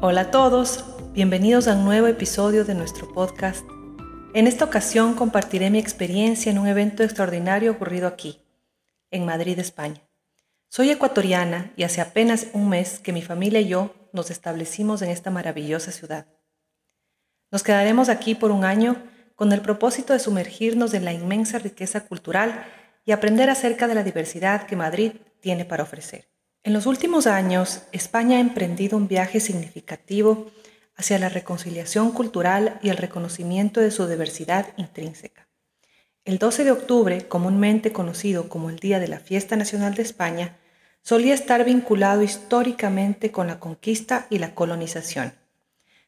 Hola a todos, bienvenidos a un nuevo episodio de nuestro podcast. En esta ocasión compartiré mi experiencia en un evento extraordinario ocurrido aquí, en Madrid, España. Soy ecuatoriana y hace apenas un mes que mi familia y yo nos establecimos en esta maravillosa ciudad. Nos quedaremos aquí por un año con el propósito de sumergirnos en la inmensa riqueza cultural y aprender acerca de la diversidad que Madrid tiene para ofrecer. En los últimos años, España ha emprendido un viaje significativo hacia la reconciliación cultural y el reconocimiento de su diversidad intrínseca. El 12 de octubre, comúnmente conocido como el Día de la Fiesta Nacional de España, solía estar vinculado históricamente con la conquista y la colonización.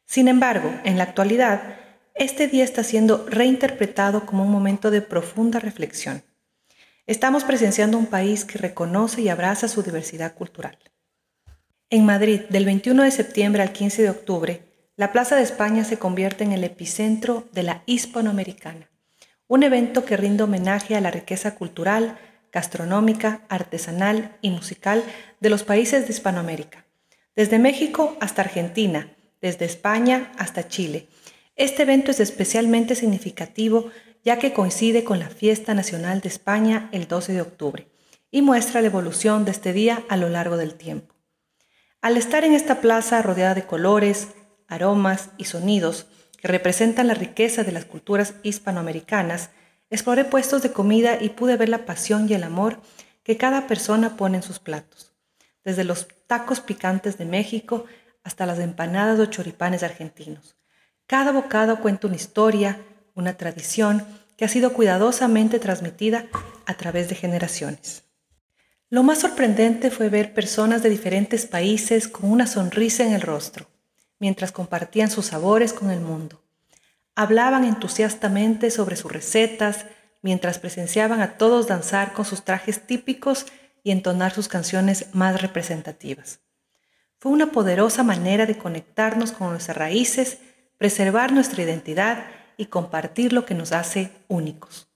Sin embargo, en la actualidad, este día está siendo reinterpretado como un momento de profunda reflexión Estamos presenciando un país que reconoce y abraza su diversidad cultural. En Madrid, del 21 de septiembre al 15 de octubre, la Plaza de España se convierte en el epicentro de la hispanoamericana, un evento que rinde homenaje a la riqueza cultural, gastronómica, artesanal y musical de los países de Hispanoamérica, desde México hasta Argentina, desde España hasta Chile. Este evento es especialmente significativo ya que coincide con la Fiesta Nacional de España el 12 de octubre y muestra la evolución de este día a lo largo del tiempo. Al estar en esta plaza rodeada de colores, aromas y sonidos que representan la riqueza de las culturas hispanoamericanas, exploré puestos de comida y pude ver la pasión y el amor que cada persona pone en sus platos, desde los tacos picantes de México hasta las empanadas o choripanes argentinos. Cada bocado cuenta una historia, una tradición que ha sido cuidadosamente transmitida a través de generaciones. Lo más sorprendente fue ver personas de diferentes países con una sonrisa en el rostro, mientras compartían sus sabores con el mundo. Hablaban entusiastamente sobre sus recetas, mientras presenciaban a todos danzar con sus trajes típicos y entonar sus canciones más representativas. Fue una poderosa manera de conectarnos con nuestras raíces, preservar nuestra identidad y compartir lo que nos hace únicos.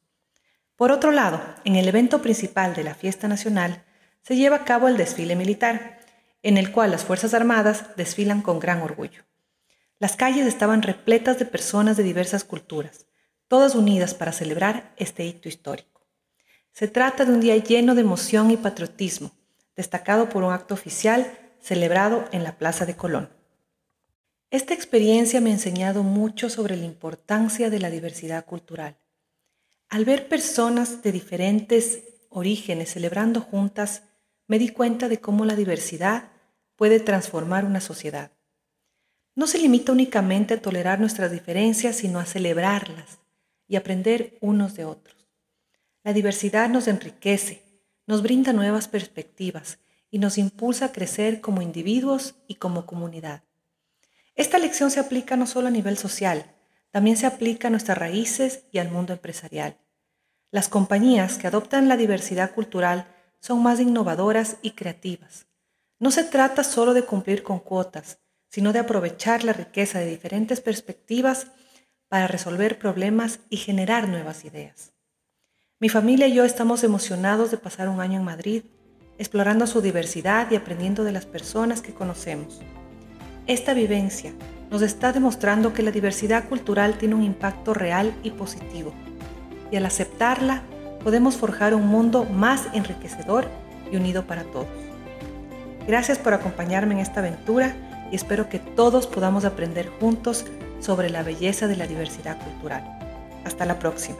Por otro lado, en el evento principal de la fiesta nacional se lleva a cabo el desfile militar, en el cual las Fuerzas Armadas desfilan con gran orgullo. Las calles estaban repletas de personas de diversas culturas, todas unidas para celebrar este hito histórico. Se trata de un día lleno de emoción y patriotismo, destacado por un acto oficial celebrado en la Plaza de Colón. Esta experiencia me ha enseñado mucho sobre la importancia de la diversidad cultural. Al ver personas de diferentes orígenes celebrando juntas, me di cuenta de cómo la diversidad puede transformar una sociedad. No se limita únicamente a tolerar nuestras diferencias, sino a celebrarlas y aprender unos de otros. La diversidad nos enriquece, nos brinda nuevas perspectivas y nos impulsa a crecer como individuos y como comunidad. Esta lección se aplica no solo a nivel social, también se aplica a nuestras raíces y al mundo empresarial. Las compañías que adoptan la diversidad cultural son más innovadoras y creativas. No se trata solo de cumplir con cuotas, sino de aprovechar la riqueza de diferentes perspectivas para resolver problemas y generar nuevas ideas. Mi familia y yo estamos emocionados de pasar un año en Madrid, explorando su diversidad y aprendiendo de las personas que conocemos. Esta vivencia nos está demostrando que la diversidad cultural tiene un impacto real y positivo, y al aceptarla podemos forjar un mundo más enriquecedor y unido para todos. Gracias por acompañarme en esta aventura y espero que todos podamos aprender juntos sobre la belleza de la diversidad cultural. Hasta la próxima.